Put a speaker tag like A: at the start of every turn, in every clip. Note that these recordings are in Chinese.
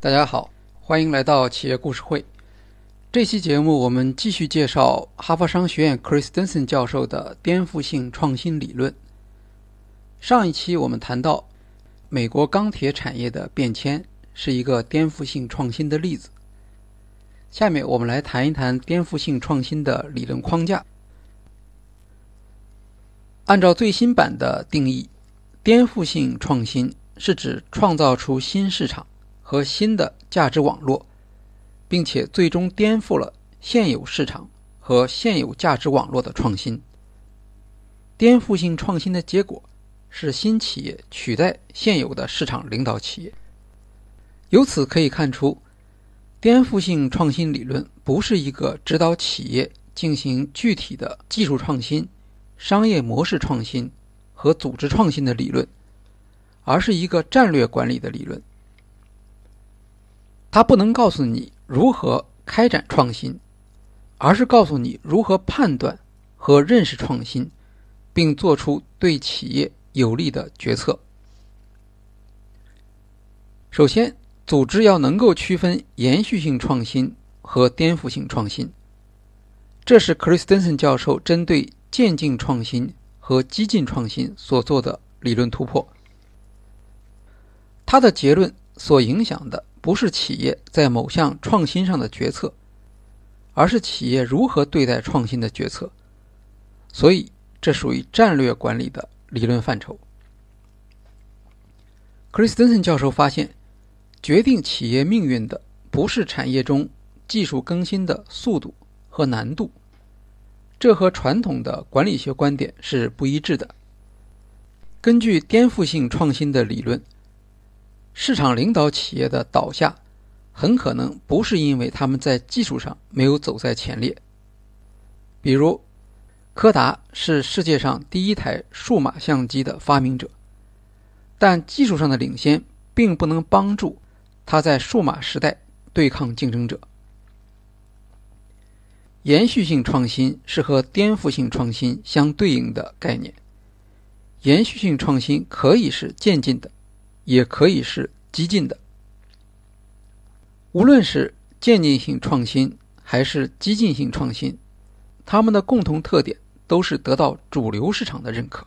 A: 大家好，欢迎来到企业故事会。这期节目我们继续介绍哈佛商学院 Chris Denson 教授的颠覆性创新理论。上一期我们谈到，美国钢铁产业的变迁是一个颠覆性创新的例子。下面我们来谈一谈颠覆性创新的理论框架。按照最新版的定义，颠覆性创新是指创造出新市场。和新的价值网络，并且最终颠覆了现有市场和现有价值网络的创新。颠覆性创新的结果是新企业取代现有的市场领导企业。由此可以看出，颠覆性创新理论不是一个指导企业进行具体的技术创新、商业模式创新和组织创新的理论，而是一个战略管理的理论。它不能告诉你如何开展创新，而是告诉你如何判断和认识创新，并做出对企业有利的决策。首先，组织要能够区分延续性创新和颠覆性创新，这是 Christensen 教授针对渐进创新和激进创新所做的理论突破。他的结论所影响的。不是企业在某项创新上的决策，而是企业如何对待创新的决策。所以，这属于战略管理的理论范畴。克里斯滕森教授发现，决定企业命运的不是产业中技术更新的速度和难度，这和传统的管理学观点是不一致的。根据颠覆性创新的理论。市场领导企业的倒下，很可能不是因为他们在技术上没有走在前列。比如，柯达是世界上第一台数码相机的发明者，但技术上的领先并不能帮助他在数码时代对抗竞争者。延续性创新是和颠覆性创新相对应的概念。延续性创新可以是渐进的。也可以是激进的。无论是渐进性创新还是激进性创新，它们的共同特点都是得到主流市场的认可。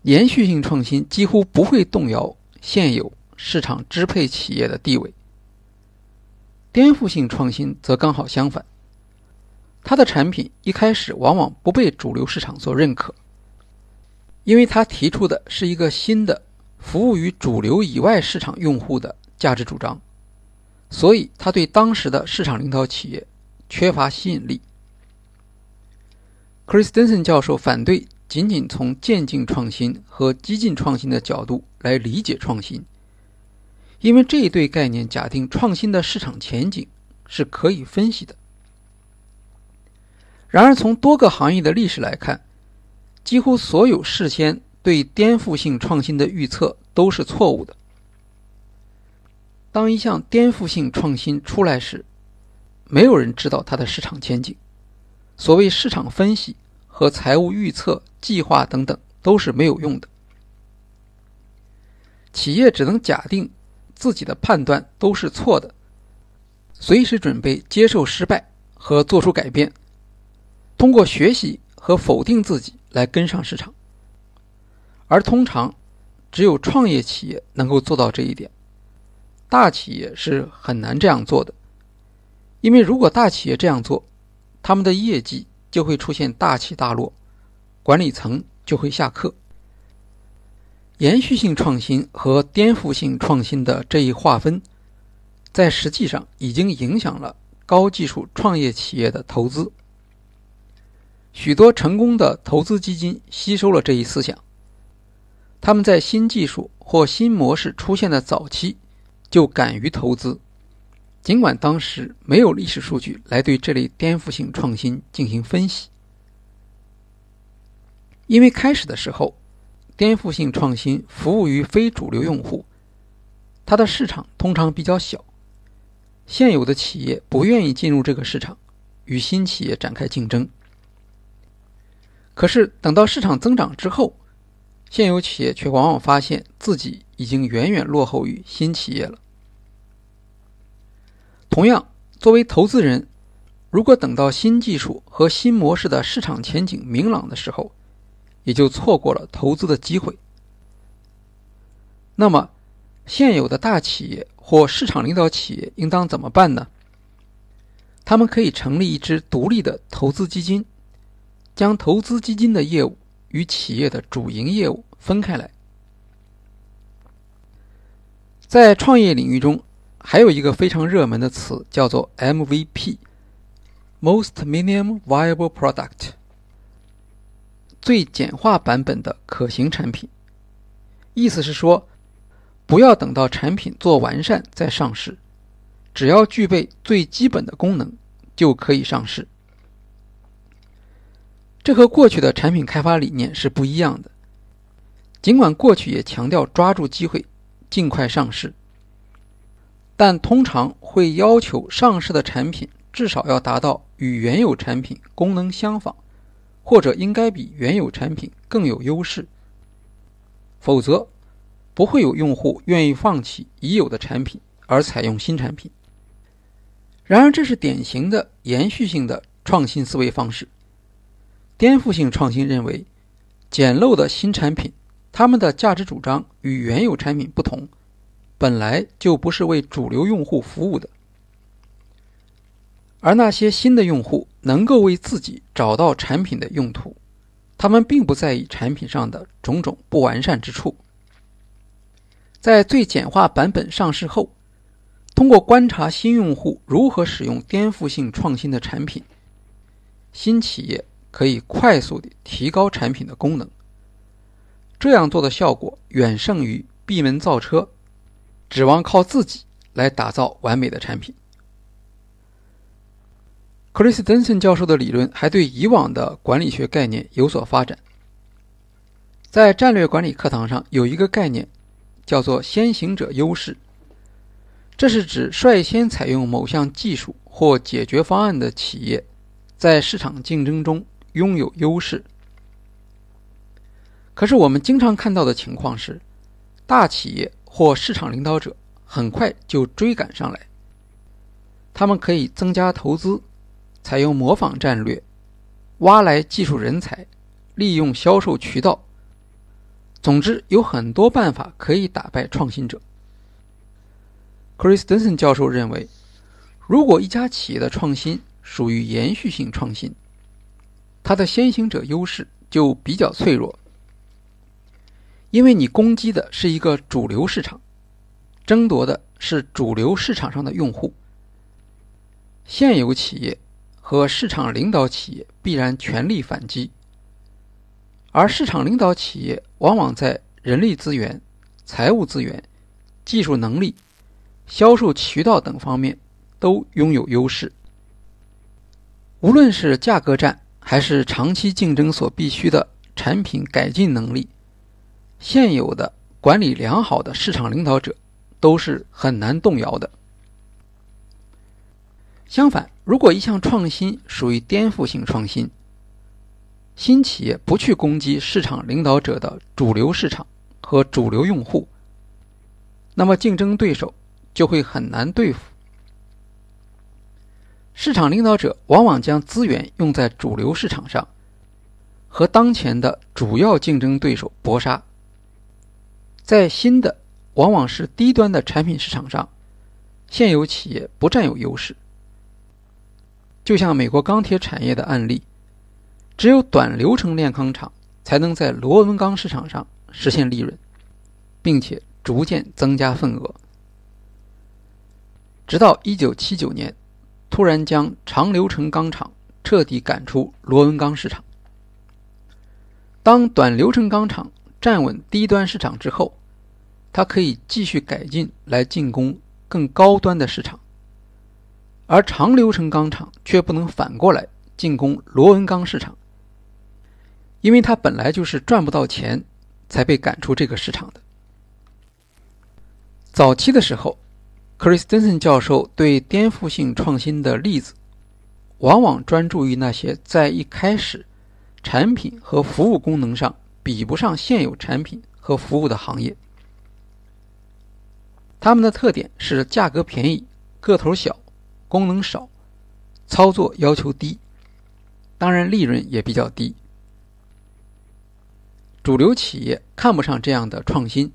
A: 延续性创新几乎不会动摇现有市场支配企业的地位，颠覆性创新则刚好相反，它的产品一开始往往不被主流市场所认可，因为他提出的是一个新的。服务于主流以外市场用户的价值主张，所以他对当时的市场领导企业缺乏吸引力。Chris Denson 教授反对仅仅从渐进创新和激进创新的角度来理解创新，因为这一对概念假定创新的市场前景是可以分析的。然而，从多个行业的历史来看，几乎所有事先。对颠覆性创新的预测都是错误的。当一项颠覆性创新出来时，没有人知道它的市场前景。所谓市场分析和财务预测、计划等等都是没有用的。企业只能假定自己的判断都是错的，随时准备接受失败和做出改变，通过学习和否定自己来跟上市场。而通常，只有创业企业能够做到这一点，大企业是很难这样做的。因为如果大企业这样做，他们的业绩就会出现大起大落，管理层就会下课。延续性创新和颠覆性创新的这一划分，在实际上已经影响了高技术创业企业的投资。许多成功的投资基金吸收了这一思想。他们在新技术或新模式出现的早期就敢于投资，尽管当时没有历史数据来对这类颠覆性创新进行分析。因为开始的时候，颠覆性创新服务于非主流用户，它的市场通常比较小，现有的企业不愿意进入这个市场与新企业展开竞争。可是等到市场增长之后，现有企业却往往发现自己已经远远落后于新企业了。同样，作为投资人，如果等到新技术和新模式的市场前景明朗的时候，也就错过了投资的机会。那么，现有的大企业或市场领导企业应当怎么办呢？他们可以成立一支独立的投资基金，将投资基金的业务与企业的主营业务分开来。在创业领域中，还有一个非常热门的词叫做 MVP（Most Minimum Viable Product），最简化版本的可行产品。意思是说。不要等到产品做完善再上市，只要具备最基本的功能就可以上市。这和过去的产品开发理念是不一样的。尽管过去也强调抓住机会，尽快上市，但通常会要求上市的产品至少要达到与原有产品功能相仿，或者应该比原有产品更有优势，否则。不会有用户愿意放弃已有的产品而采用新产品。然而，这是典型的延续性的创新思维方式。颠覆性创新认为，简陋的新产品，他们的价值主张与原有产品不同，本来就不是为主流用户服务的。而那些新的用户能够为自己找到产品的用途，他们并不在意产品上的种种不完善之处。在最简化版本上市后，通过观察新用户如何使用颠覆性创新的产品，新企业可以快速地提高产品的功能。这样做的效果远胜于闭门造车，指望靠自己来打造完美的产品。克里斯·登森教授的理论还对以往的管理学概念有所发展。在战略管理课堂上有一个概念。叫做先行者优势，这是指率先采用某项技术或解决方案的企业，在市场竞争中拥有优势。可是我们经常看到的情况是，大企业或市场领导者很快就追赶上来，他们可以增加投资，采用模仿战略，挖来技术人才，利用销售渠道。总之，有很多办法可以打败创新者。Chris Denson 教授认为，如果一家企业的创新属于延续性创新，它的先行者优势就比较脆弱，因为你攻击的是一个主流市场，争夺的是主流市场上的用户。现有企业和市场领导企业必然全力反击。而市场领导企业往往在人力资源、财务资源、技术能力、销售渠道等方面都拥有优势。无论是价格战还是长期竞争所必须的产品改进能力，现有的管理良好的市场领导者都是很难动摇的。相反，如果一项创新属于颠覆性创新，新企业不去攻击市场领导者的主流市场和主流用户，那么竞争对手就会很难对付。市场领导者往往将资源用在主流市场上，和当前的主要竞争对手搏杀。在新的往往是低端的产品市场上，现有企业不占有优势。就像美国钢铁产业的案例。只有短流程炼钢厂才能在螺纹钢市场上实现利润，并且逐渐增加份额，直到1979年，突然将长流程钢厂彻底赶出螺纹钢市场。当短流程钢厂站稳低端市场之后，它可以继续改进来进攻更高端的市场，而长流程钢厂却不能反过来进攻螺纹钢市场。因为它本来就是赚不到钱，才被赶出这个市场的。早期的时候克里斯汀森教授对颠覆性创新的例子，往往专注于那些在一开始产品和服务功能上比不上现有产品和服务的行业。它们的特点是价格便宜、个头小、功能少、操作要求低，当然利润也比较低。主流企业看不上这样的创新，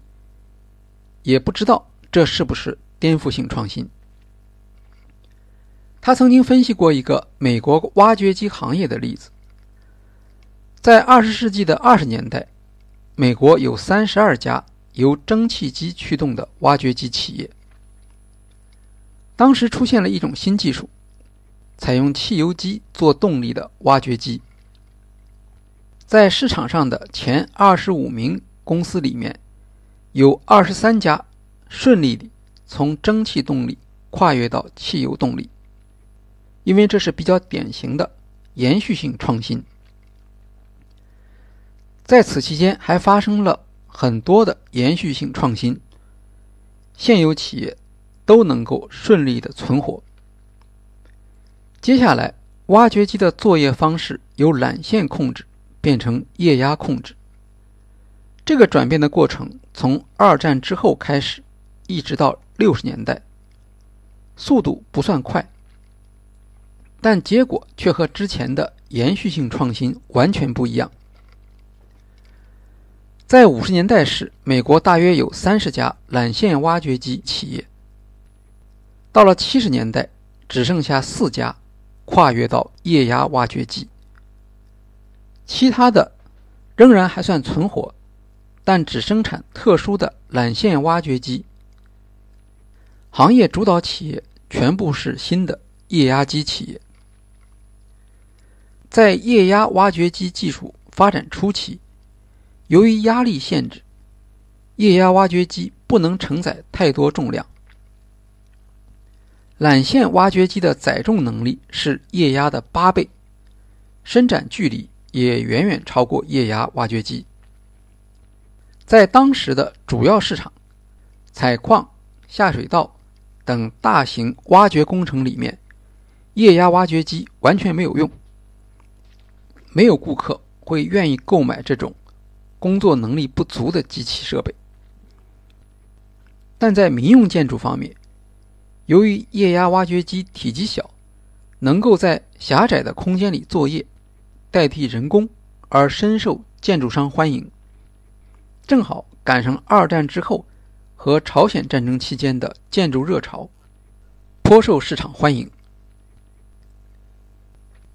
A: 也不知道这是不是颠覆性创新。他曾经分析过一个美国挖掘机行业的例子，在二十世纪的二十年代，美国有三十二家由蒸汽机驱动的挖掘机企业。当时出现了一种新技术，采用汽油机做动力的挖掘机。在市场上的前二十五名公司里面，有二十三家顺利地从蒸汽动力跨越到汽油动力，因为这是比较典型的延续性创新。在此期间，还发生了很多的延续性创新，现有企业都能够顺利的存活。接下来，挖掘机的作业方式由缆线控制。变成液压控制，这个转变的过程从二战之后开始，一直到六十年代，速度不算快，但结果却和之前的延续性创新完全不一样。在五十年代时，美国大约有三十家缆线挖掘机企业，到了七十年代，只剩下四家跨越到液压挖掘机。其他的仍然还算存活，但只生产特殊的缆线挖掘机。行业主导企业全部是新的液压机企业。在液压挖掘机技术发展初期，由于压力限制，液压挖掘机不能承载太多重量。缆线挖掘机的载重能力是液压的八倍，伸展距离。也远远超过液压挖掘机。在当时的主要市场，采矿、下水道等大型挖掘工程里面，液压挖掘机完全没有用。没有顾客会愿意购买这种工作能力不足的机器设备。但在民用建筑方面，由于液压挖掘机体积小，能够在狭窄的空间里作业。代替人工而深受建筑商欢迎，正好赶上二战之后和朝鲜战争期间的建筑热潮，颇受市场欢迎。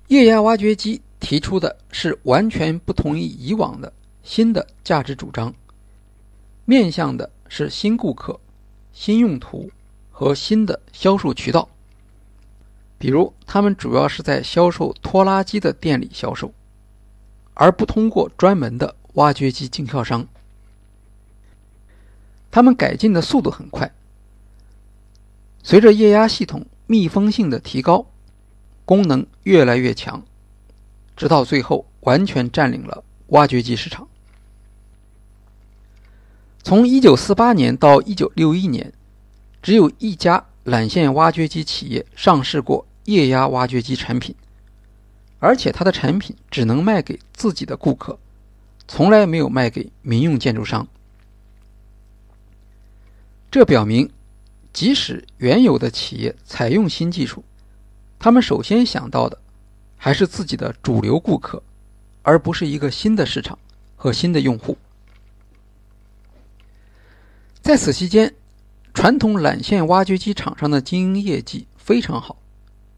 A: 液压挖掘机提出的是完全不同于以往的新的价值主张，面向的是新顾客、新用途和新的销售渠道。比如，他们主要是在销售拖拉机的店里销售，而不通过专门的挖掘机经销商。他们改进的速度很快，随着液压系统密封性的提高，功能越来越强，直到最后完全占领了挖掘机市场。从1948年到1961年，只有一家。缆线挖掘机企业上市过液压挖掘机产品，而且它的产品只能卖给自己的顾客，从来没有卖给民用建筑商。这表明，即使原有的企业采用新技术，他们首先想到的还是自己的主流顾客，而不是一个新的市场和新的用户。在此期间。传统缆线挖掘机厂商的经营业绩非常好，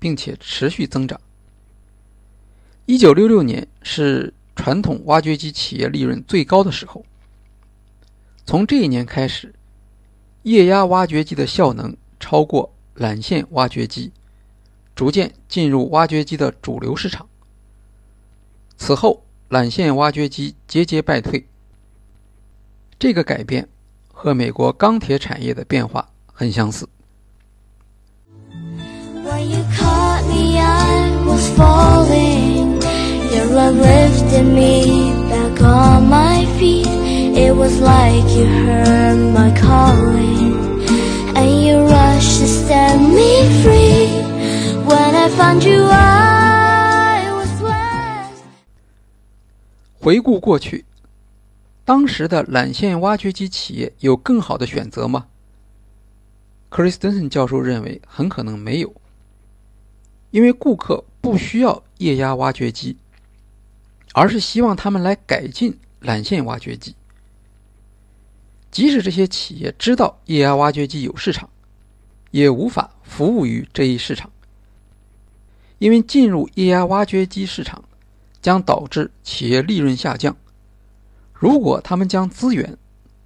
A: 并且持续增长。一九六六年是传统挖掘机企业利润最高的时候。从这一年开始，液压挖掘机的效能超过缆线挖掘机，逐渐进入挖掘机的主流市场。此后，缆线挖掘机节节败退。这个改变。和美国钢铁产业的变化很相似。
B: It was like you heard my calling and you rushed to set me free. When i found you i was weird
A: 回顾过去当时的缆线挖掘机企业有更好的选择吗？Chris denson 教授认为很可能没有因为顾客不需要液压挖掘机而是希望他们来改进缆线挖掘机。即使这些企业知道液压挖掘机有市场，也无法服务于这一市场，因为进入液压挖掘机市场将导致企业利润下降。如果他们将资源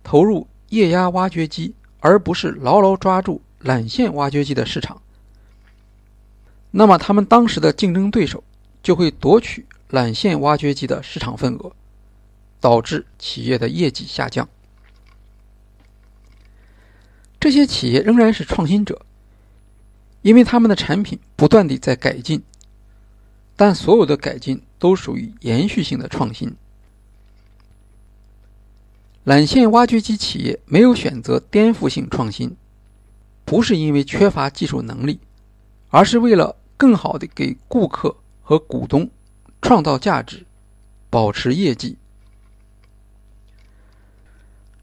A: 投入液压挖掘机，而不是牢牢抓住缆线挖掘机的市场，那么他们当时的竞争对手就会夺取缆线挖掘机的市场份额，导致企业的业绩下降。这些企业仍然是创新者，因为他们的产品不断地在改进，但所有的改进都属于延续性的创新。缆线挖掘机企业没有选择颠覆性创新，不是因为缺乏技术能力，而是为了更好的给顾客和股东创造价值，保持业绩。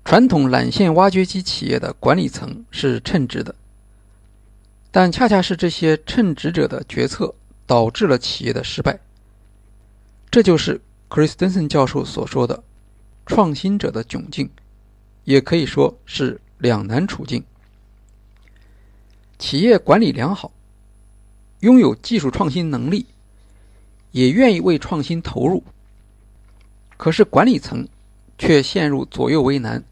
A: 传统缆线挖掘机企业的管理层是称职的，但恰恰是这些称职者的决策导致了企业的失败。这就是克里斯滕森教授所说的。创新者的窘境，也可以说是两难处境。企业管理良好，拥有技术创新能力，也愿意为创新投入。可是管理层却陷入左右为难。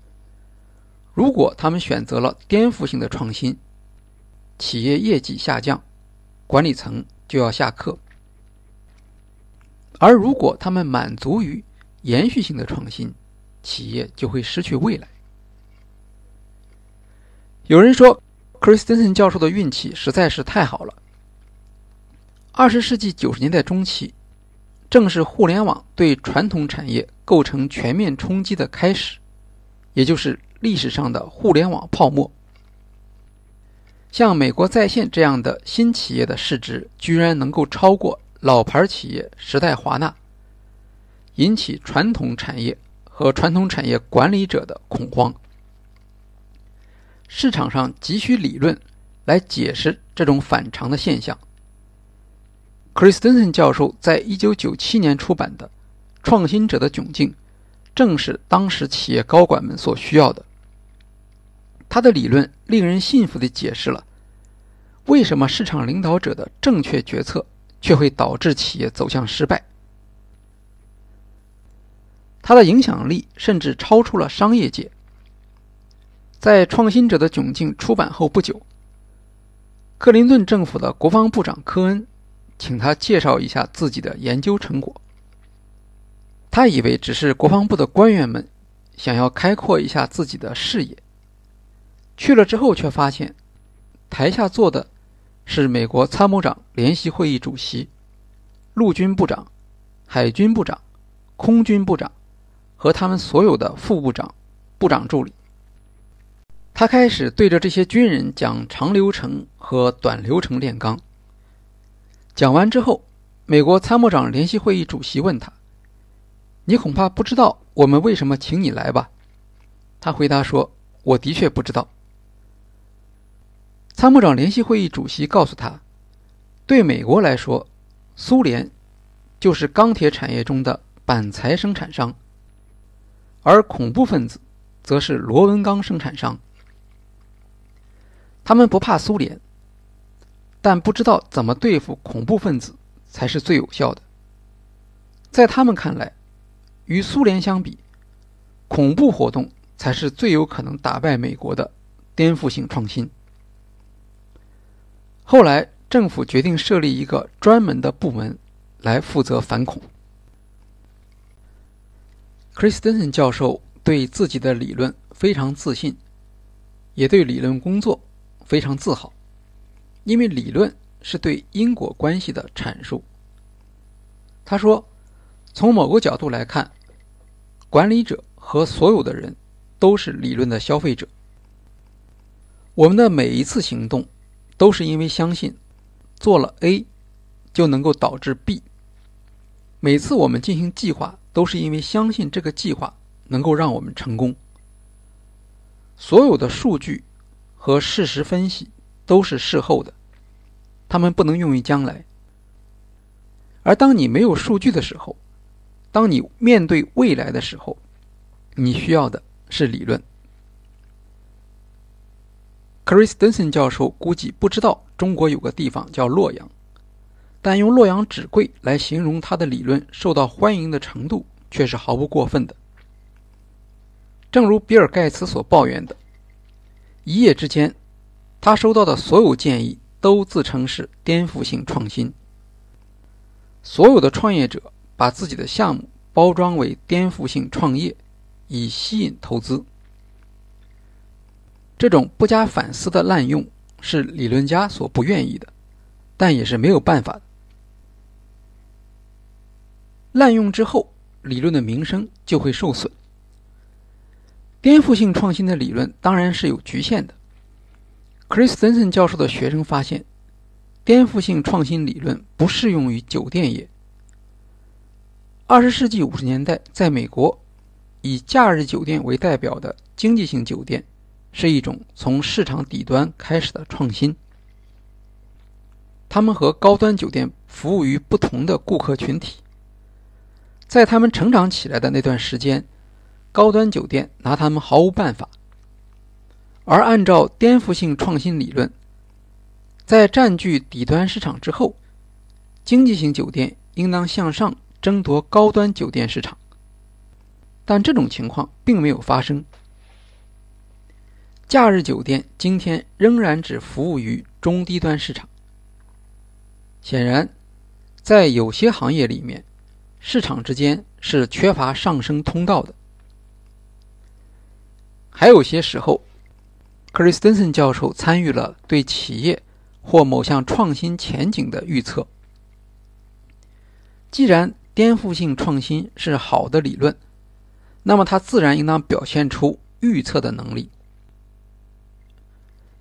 A: 如果他们选择了颠覆性的创新，企业业绩下降，管理层就要下课；而如果他们满足于延续性的创新，企业就会失去未来。有人说，克里斯滕森教授的运气实在是太好了。二十世纪九十年代中期，正是互联网对传统产业构成全面冲击的开始，也就是历史上的互联网泡沫。像美国在线这样的新企业的市值居然能够超过老牌企业时代华纳，引起传统产业。和传统产业管理者的恐慌，市场上急需理论来解释这种反常的现象。克里斯滕森教授在一九九七年出版的《创新者的窘境》，正是当时企业高管们所需要的。他的理论令人信服地解释了为什么市场领导者的正确决策却会导致企业走向失败。他的影响力甚至超出了商业界。在《创新者的窘境》出版后不久，克林顿政府的国防部长科恩请他介绍一下自己的研究成果。他以为只是国防部的官员们想要开阔一下自己的视野，去了之后却发现，台下坐的是美国参谋长联席会议主席、陆军部长、海军部长、空军部长。和他们所有的副部长、部长助理，他开始对着这些军人讲长流程和短流程炼钢。讲完之后，美国参谋长联席会议主席问他：“你恐怕不知道我们为什么请你来吧？”他回答说：“我的确不知道。”参谋长联席会议主席告诉他：“对美国来说，苏联就是钢铁产业中的板材生产商。”而恐怖分子，则是螺纹钢生产商。他们不怕苏联，但不知道怎么对付恐怖分子才是最有效的。在他们看来，与苏联相比，恐怖活动才是最有可能打败美国的颠覆性创新。后来，政府决定设立一个专门的部门来负责反恐。克里斯滕森教授对自己的理论非常自信，也对理论工作非常自豪，因为理论是对因果关系的阐述。他说：“从某个角度来看，管理者和所有的人都是理论的消费者。我们的每一次行动都是因为相信做了 A 就能够导致 B。每次我们进行计划。”都是因为相信这个计划能够让我们成功。所有的数据和事实分析都是事后的，他们不能用于将来。而当你没有数据的时候，当你面对未来的时候，你需要的是理论。Chris Denson 教授估计不知道中国有个地方叫洛阳，但用“洛阳纸贵”来形容他的理论受到欢迎的程度，却是毫不过分的。正如比尔·盖茨所抱怨的，一夜之间，他收到的所有建议都自称是颠覆性创新。所有的创业者把自己的项目包装为颠覆性创业，以吸引投资。这种不加反思的滥用是理论家所不愿意的，但也是没有办法的。滥用之后，理论的名声就会受损。颠覆性创新的理论当然是有局限的。Chris Denson 教授的学生发现，颠覆性创新理论不适用于酒店业。二十世纪五十年代，在美国，以假日酒店为代表的经济性酒店。是一种从市场底端开始的创新。他们和高端酒店服务于不同的顾客群体。在他们成长起来的那段时间，高端酒店拿他们毫无办法。而按照颠覆性创新理论，在占据底端市场之后，经济型酒店应当向上争夺高端酒店市场。但这种情况并没有发生。假日酒店今天仍然只服务于中低端市场。显然，在有些行业里面，市场之间是缺乏上升通道的。还有些时候，克里斯滕森教授参与了对企业或某项创新前景的预测。既然颠覆性创新是好的理论，那么它自然应当表现出预测的能力。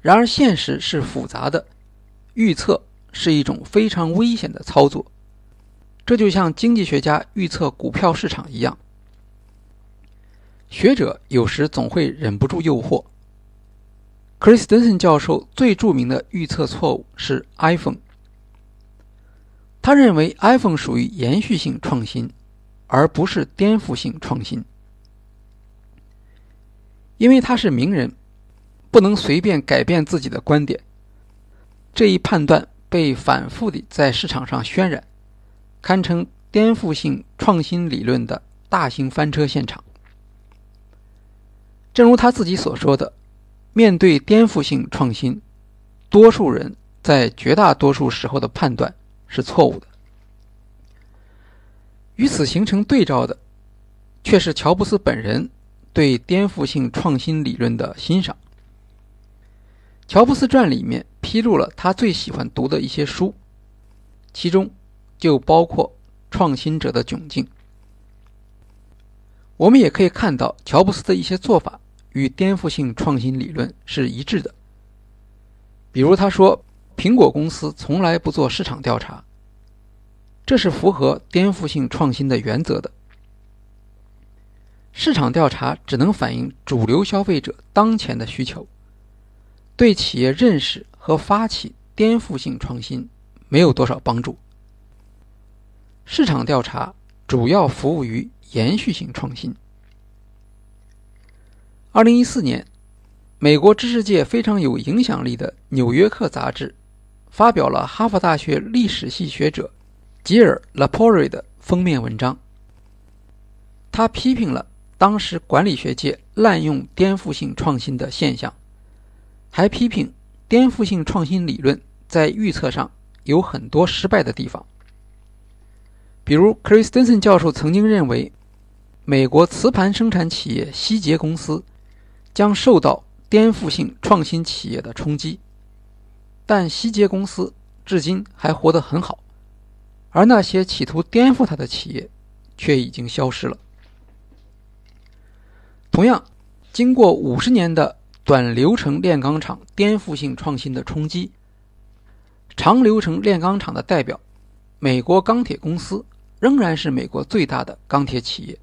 A: 然而，现实是复杂的，预测是一种非常危险的操作。这就像经济学家预测股票市场一样。学者有时总会忍不住诱惑。Chris Denson 教授最著名的预测错误是 iPhone。他认为 iPhone 属于延续性创新，而不是颠覆性创新，因为他是名人。不能随便改变自己的观点。这一判断被反复地在市场上渲染，堪称颠覆性创新理论的大型翻车现场。正如他自己所说的，面对颠覆性创新，多数人在绝大多数时候的判断是错误的。与此形成对照的，却是乔布斯本人对颠覆性创新理论的欣赏。《乔布斯传》里面披露了他最喜欢读的一些书，其中就包括《创新者的窘境》。我们也可以看到，乔布斯的一些做法与颠覆性创新理论是一致的。比如，他说苹果公司从来不做市场调查，这是符合颠覆性创新的原则的。市场调查只能反映主流消费者当前的需求。对企业认识和发起颠覆性创新没有多少帮助。市场调查主要服务于延续性创新。二零一四年，美国知识界非常有影响力的《纽约客》杂志发表了哈佛大学历史系学者吉尔·拉波瑞的封面文章。他批评了当时管理学界滥用颠覆性创新的现象。还批评颠覆性创新理论在预测上有很多失败的地方，比如 Chris Denson 教授曾经认为，美国磁盘生产企业希捷公司将受到颠覆性创新企业的冲击，但希捷公司至今还活得很好，而那些企图颠覆它的企业却已经消失了。同样，经过五十年的。短流程炼钢厂颠覆性创新的冲击。长流程炼钢厂的代表，美国钢铁公司仍然是美国最大的钢铁企业。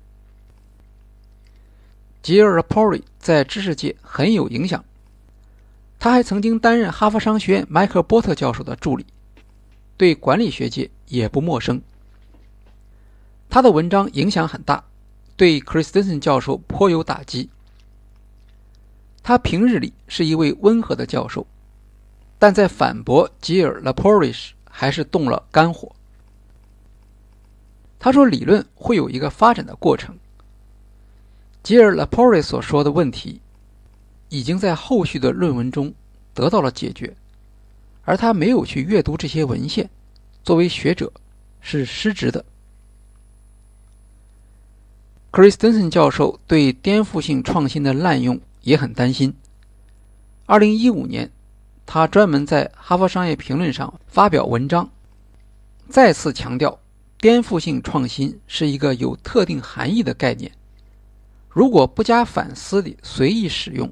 A: 吉尔·拉波里在知识界很有影响。他还曾经担任哈佛商学院迈克尔·波特教授的助理，对管理学界也不陌生。他的文章影响很大，对 Christensen 教授颇有打击。他平日里是一位温和的教授，但在反驳吉尔·拉波里时，还是动了肝火。他说：“理论会有一个发展的过程。”吉尔·拉波瑞所说的问题，已经在后续的论文中得到了解决，而他没有去阅读这些文献，作为学者是失职的。Christensen 教授对颠覆性创新的滥用也很担心。二零一五年，他专门在《哈佛商业评论》上发表文章，再次强调颠覆性创新是一个有特定含义的概念。如果不加反思地随意使用，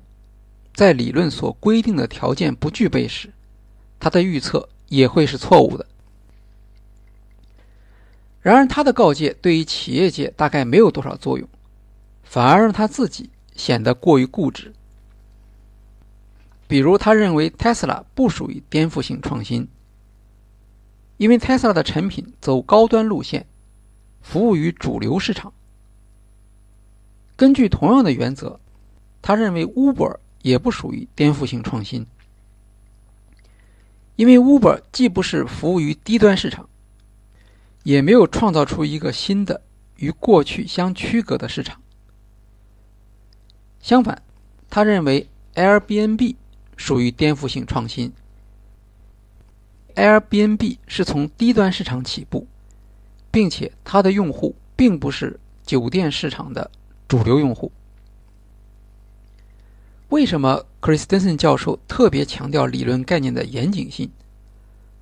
A: 在理论所规定的条件不具备时，他的预测也会是错误的。然而，他的告诫对于企业界大概没有多少作用，反而让他自己显得过于固执。比如，他认为 Tesla 不属于颠覆性创新，因为 Tesla 的产品走高端路线，服务于主流市场。根据同样的原则，他认为 Uber 也不属于颠覆性创新，因为 Uber 既不是服务于低端市场，也没有创造出一个新的与过去相区隔的市场。相反，他认为 Airbnb 属于颠覆性创新。Airbnb 是从低端市场起步，并且它的用户并不是酒店市场的。主流用户为什么 Christensen 教授特别强调理论概念的严谨性，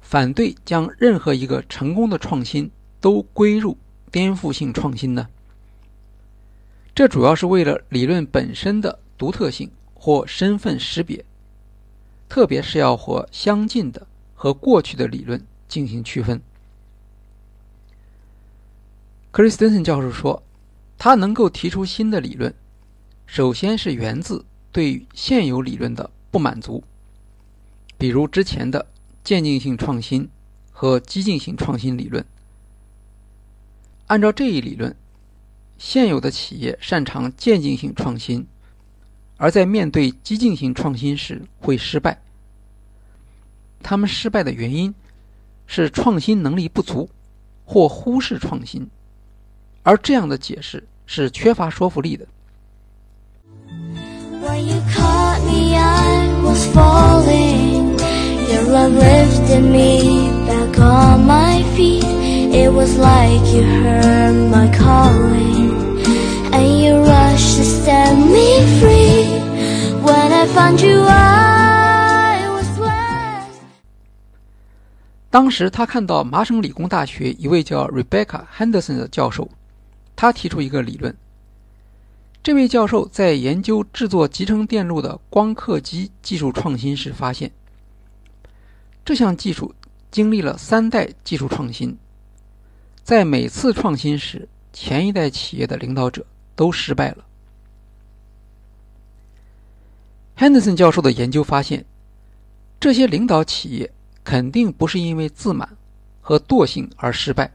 A: 反对将任何一个成功的创新都归入颠覆性创新呢？这主要是为了理论本身的独特性或身份识别，特别是要和相近的和过去的理论进行区分。Christensen 教授说。他能够提出新的理论，首先是源自对现有理论的不满足，比如之前的渐进性创新和激进性创新理论。按照这一理论，现有的企业擅长渐进性创新，而在面对激进性创新时会失败。他们失败的原因是创新能力不足，或忽视创新。而这样的解释是缺乏说服力的。
B: It was like you heard my calling and you rushed to set me free. When i found you i was welcome
A: 当时他看到麻省理工大学一位叫 rebecca henderson 的教授他提出一个理论。这位教授在研究制作集成电路的光刻机技术创新时发现这项技术经历了三代技术创新。在每次创新时，前一代企业的领导者都失败了。Henderson 教授的研究发现，这些领导企业肯定不是因为自满和惰性而失败。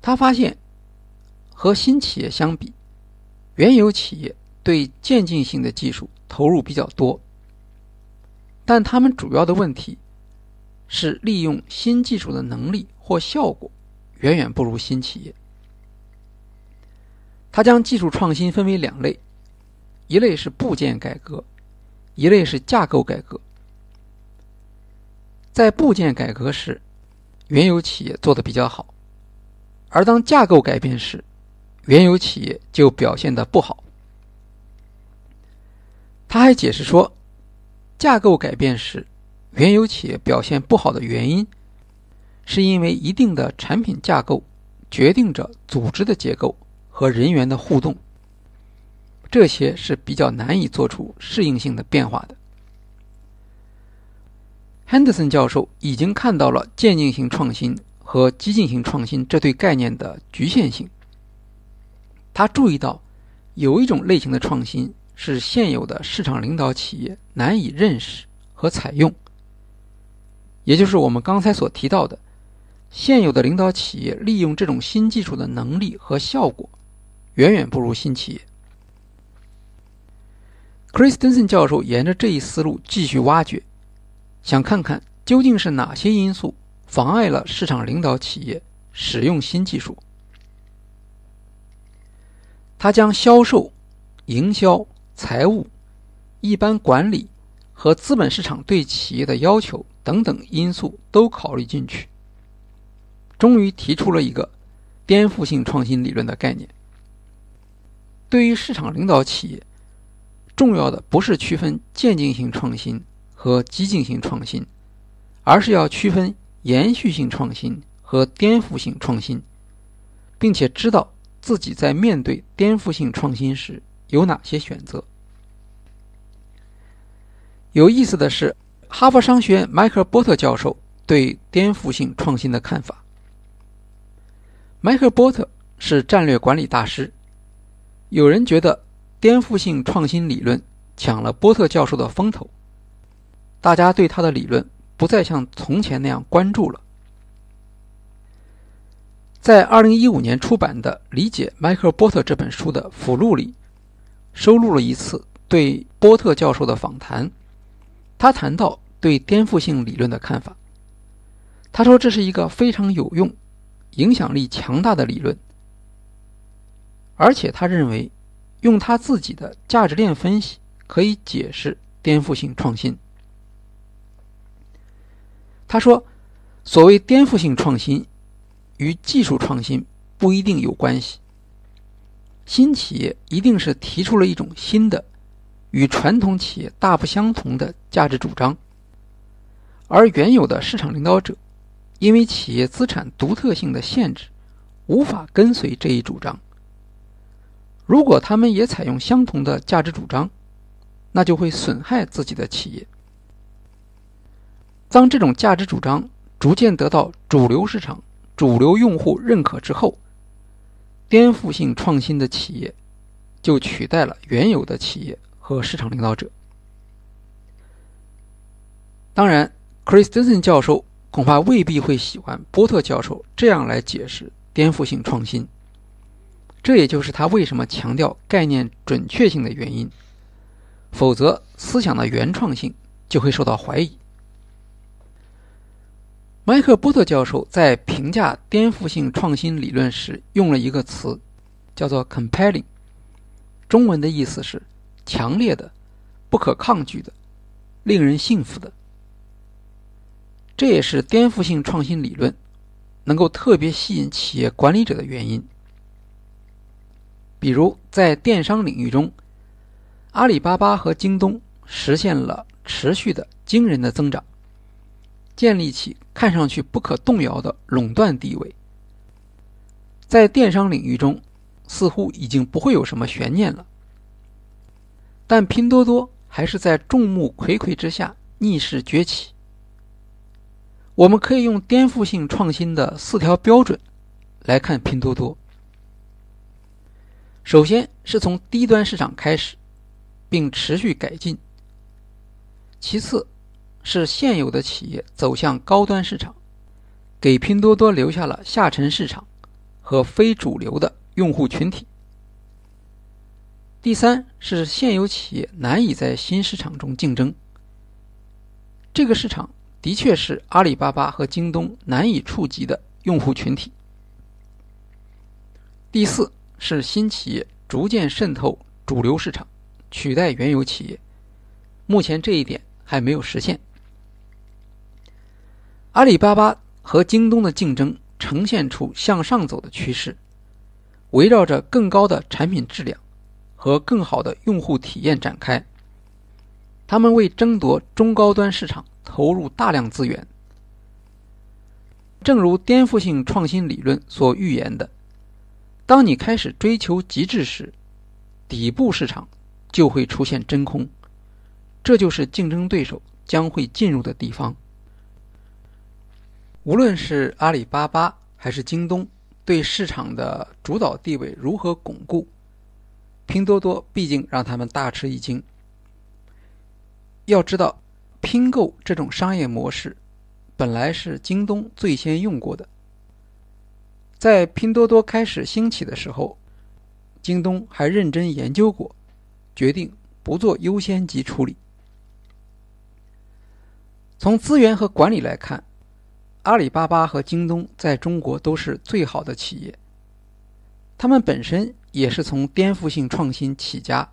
A: 他发现，和新企业相比，原有企业对渐进性的技术投入比较多，但他们主要的问题是利用新技术的能力或效果远远不如新企业。他将技术创新分为两类，一类是部件改革，一类是架构改革。在部件改革时，原有企业做的比较好。而当架构改变时，原有企业就表现的不好。他还解释说，架构改变时，原有企业表现不好的原因，是因为一定的产品架构决定着组织的结构和人员的互动，这些是比较难以做出适应性的变化的。Henderson 教授已经看到了渐进性创新。和激进性创新这对概念的局限性。他注意到，有一种类型的创新是现有的市场领导企业难以认识和采用，也就是我们刚才所提到的，现有的领导企业利用这种新技术的能力和效果，远远不如新企业。Christensen 教授沿着这一思路继续挖掘，想看看究竟是哪些因素妨碍了市场领导企业使用新技术。他将销售、营销、财务、一般管理和资本市场对企业的要求等等因素都考虑进去，终于提出了一个颠覆性创新理论的概念。对于市场领导企业，重要的不是区分渐进性创新和激进性创新，而是要区分延续性创新和颠覆性创新，并且知道。自己在面对颠覆性创新时有哪些选择？有意思的是，哈佛商学院迈克尔·波特教授对颠覆性创新的看法。迈克尔·波特是战略管理大师，有人觉得颠覆性创新理论抢了波特教授的风头，大家对他的理论不再像从前那样关注了。在二零一五年出版的《理解迈克尔·波特》这本书的附录里，收录了一次对波特教授的访谈。他谈到对颠覆性理论的看法。他说这是一个非常有用、影响力强大的理论，而且他认为用他自己的价值链分析可以解释颠覆性创新。他说：“所谓颠覆性创新。”与技术创新不一定有关系。新企业一定是提出了一种新的、与传统企业大不相同的价值主张，而原有的市场领导者因为企业资产独特性的限制，无法跟随这一主张。如果他们也采用相同的价值主张，那就会损害自己的企业。当这种价值主张逐渐得到主流市场。主流用户认可之后，颠覆性创新的企业就取代了原有的企业和市场领导者。当然，Christensen 教授恐怕未必会喜欢波特教授这样来解释颠覆性创新，这也就是他为什么强调概念准确性的原因。否则，思想的原创性就会受到怀疑。迈克·波特教授在评价颠覆性创新理论时用了一个词，叫做 “compelling”，中文的意思是强烈的、不可抗拒的、令人信服的。这也是颠覆性创新理论能够特别吸引企业管理者的原因。比如，在电商领域中，阿里巴巴和京东实现了持续的惊人的增长。建立起看上去不可动摇的垄断地位，在电商领域中，似乎已经不会有什么悬念了。但拼多多还是在众目睽睽之下逆势崛起。我们可以用颠覆性创新的四条标准来看拼多多。首先是从低端市场开始，并持续改进。其次。是现有的企业走向高端市场，给拼多多留下了下沉市场和非主流的用户群体。第三是现有企业难以在新市场中竞争，这个市场的确是阿里巴巴和京东难以触及的用户群体。第四是新企业逐渐渗透主流市场，取代原有企业，目前这一点还没有实现。阿里巴巴和京东的竞争呈现出向上走的趋势，围绕着更高的产品质量和更好的用户体验展开。他们为争夺中高端市场投入大量资源。正如颠覆性创新理论所预言的，当你开始追求极致时，底部市场就会出现真空，这就是竞争对手将会进入的地方。无论是阿里巴巴还是京东，对市场的主导地位如何巩固，拼多多毕竟让他们大吃一惊。要知道，拼购这种商业模式本来是京东最先用过的。在拼多多开始兴起的时候，京东还认真研究过，决定不做优先级处理。从资源和管理来看，阿里巴巴和京东在中国都是最好的企业。他们本身也是从颠覆性创新起家。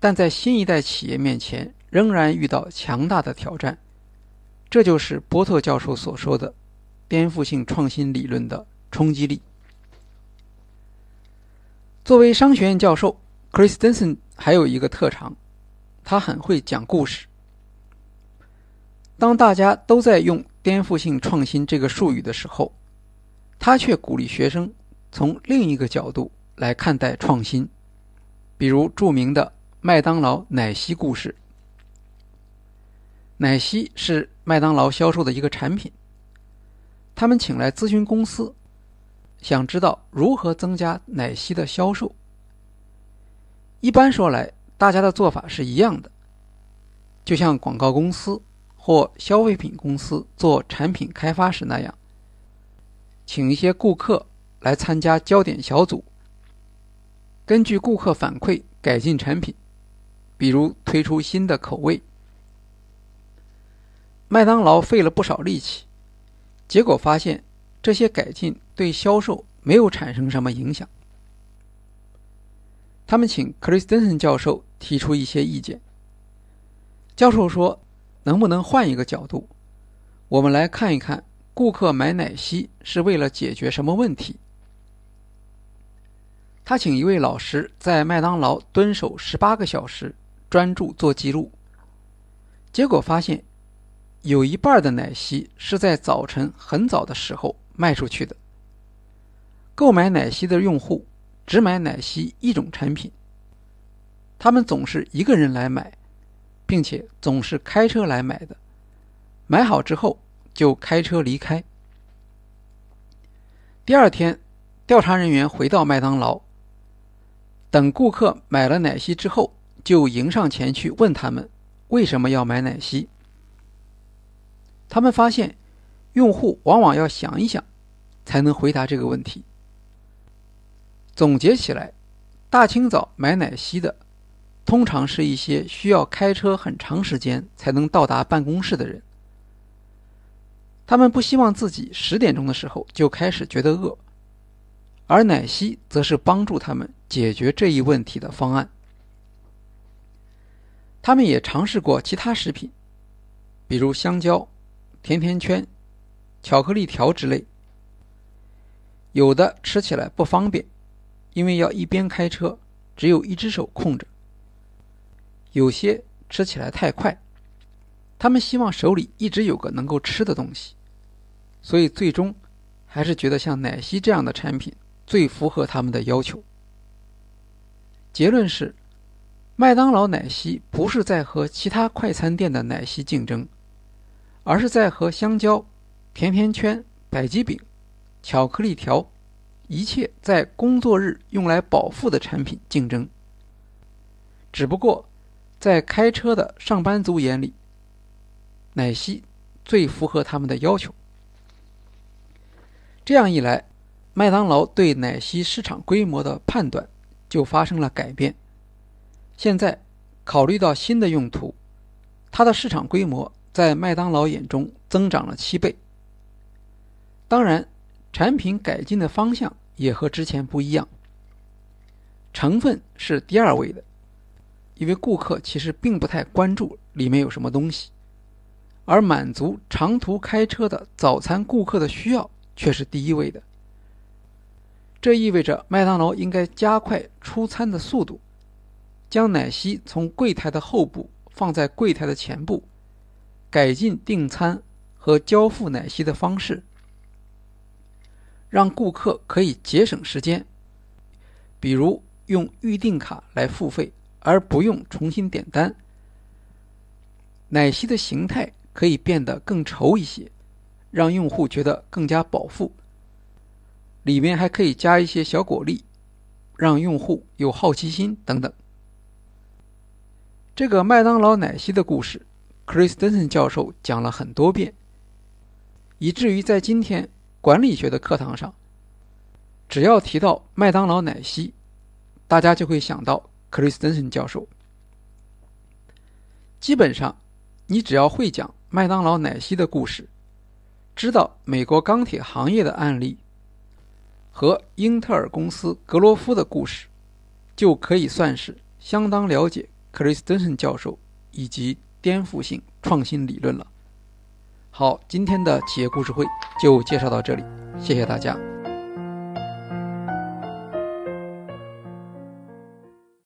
A: 但在新一代企业面前，仍然遇到强大的挑战。这就是波特教授所说的颠覆性创新理论的冲击力。作为商学院教授，Chris Denson 还有一个特长，他很会讲故事。当大家都在用“颠覆性创新”这个术语的时候，他却鼓励学生从另一个角度来看待创新，比如著名的。麦当劳奶昔故事。奶昔是麦当劳销售的一个产品。他们请来咨询公司，想知道如何增加奶昔的销售。一般说来，大家的做法是一样的，就像广告公司或消费品公司做产品开发时那样，请一些顾客来参加焦点小组，根据顾客反馈改进产品。比如推出新的口味，麦当劳费了不少力气，结果发现这些改进对销售没有产生什么影响。他们请克里斯汀森教授提出一些意见。教授说：“能不能换一个角度，我们来看一看顾客买奶昔是为了解决什么问题？”他请一位老师在麦当劳蹲守十八个小时。专注做记录，结果发现，有一半的奶昔是在早晨很早的时候卖出去的。购买奶昔的用户只买奶昔一种产品，他们总是一个人来买，并且总是开车来买的。买好之后就开车离开。第二天，调查人员回到麦当劳，等顾客买了奶昔之后。就迎上前去问他们为什么要买奶昔。他们发现，用户往往要想一想，才能回答这个问题。总结起来，大清早买奶昔的，通常是一些需要开车很长时间才能到达办公室的人。他们不希望自己十点钟的时候就开始觉得饿，而奶昔则是帮助他们解决这一问题的方案。他们也尝试过其他食品，比如香蕉、甜甜圈、巧克力条之类。有的吃起来不方便，因为要一边开车，只有一只手控着；有些吃起来太快，他们希望手里一直有个能够吃的东西，所以最终还是觉得像奶昔这样的产品最符合他们的要求。结论是。麦当劳奶昔不是在和其他快餐店的奶昔竞争，而是在和香蕉、甜甜圈、百吉饼、巧克力条，一切在工作日用来饱腹的产品竞争。只不过，在开车的上班族眼里，奶昔最符合他们的要求。这样一来，麦当劳对奶昔市场规模的判断就发生了改变。现在考虑到新的用途，它的市场规模在麦当劳眼中增长了七倍。当然，产品改进的方向也和之前不一样。成分是第二位的，因为顾客其实并不太关注里面有什么东西，而满足长途开车的早餐顾客的需要却是第一位的。这意味着麦当劳应该加快出餐的速度。将奶昔从柜台的后部放在柜台的前部，改进订餐和交付奶昔的方式，让顾客可以节省时间，比如用预订卡来付费，而不用重新点单。奶昔的形态可以变得更稠一些，让用户觉得更加饱腹。里面还可以加一些小果粒，让用户有好奇心等等。这个麦当劳奶昔的故事，Chris Denson 教授讲了很多遍，以至于在今天管理学的课堂上，只要提到麦当劳奶昔，大家就会想到 Chris Denson 教授。基本上，你只要会讲麦当劳奶昔的故事，知道美国钢铁行业的案例和英特尔公司格罗夫的故事，就可以算是相当了解。克里斯滕森教授以及颠覆性创新理论了。好，今天的企业故事会就介绍到这里，谢谢大家。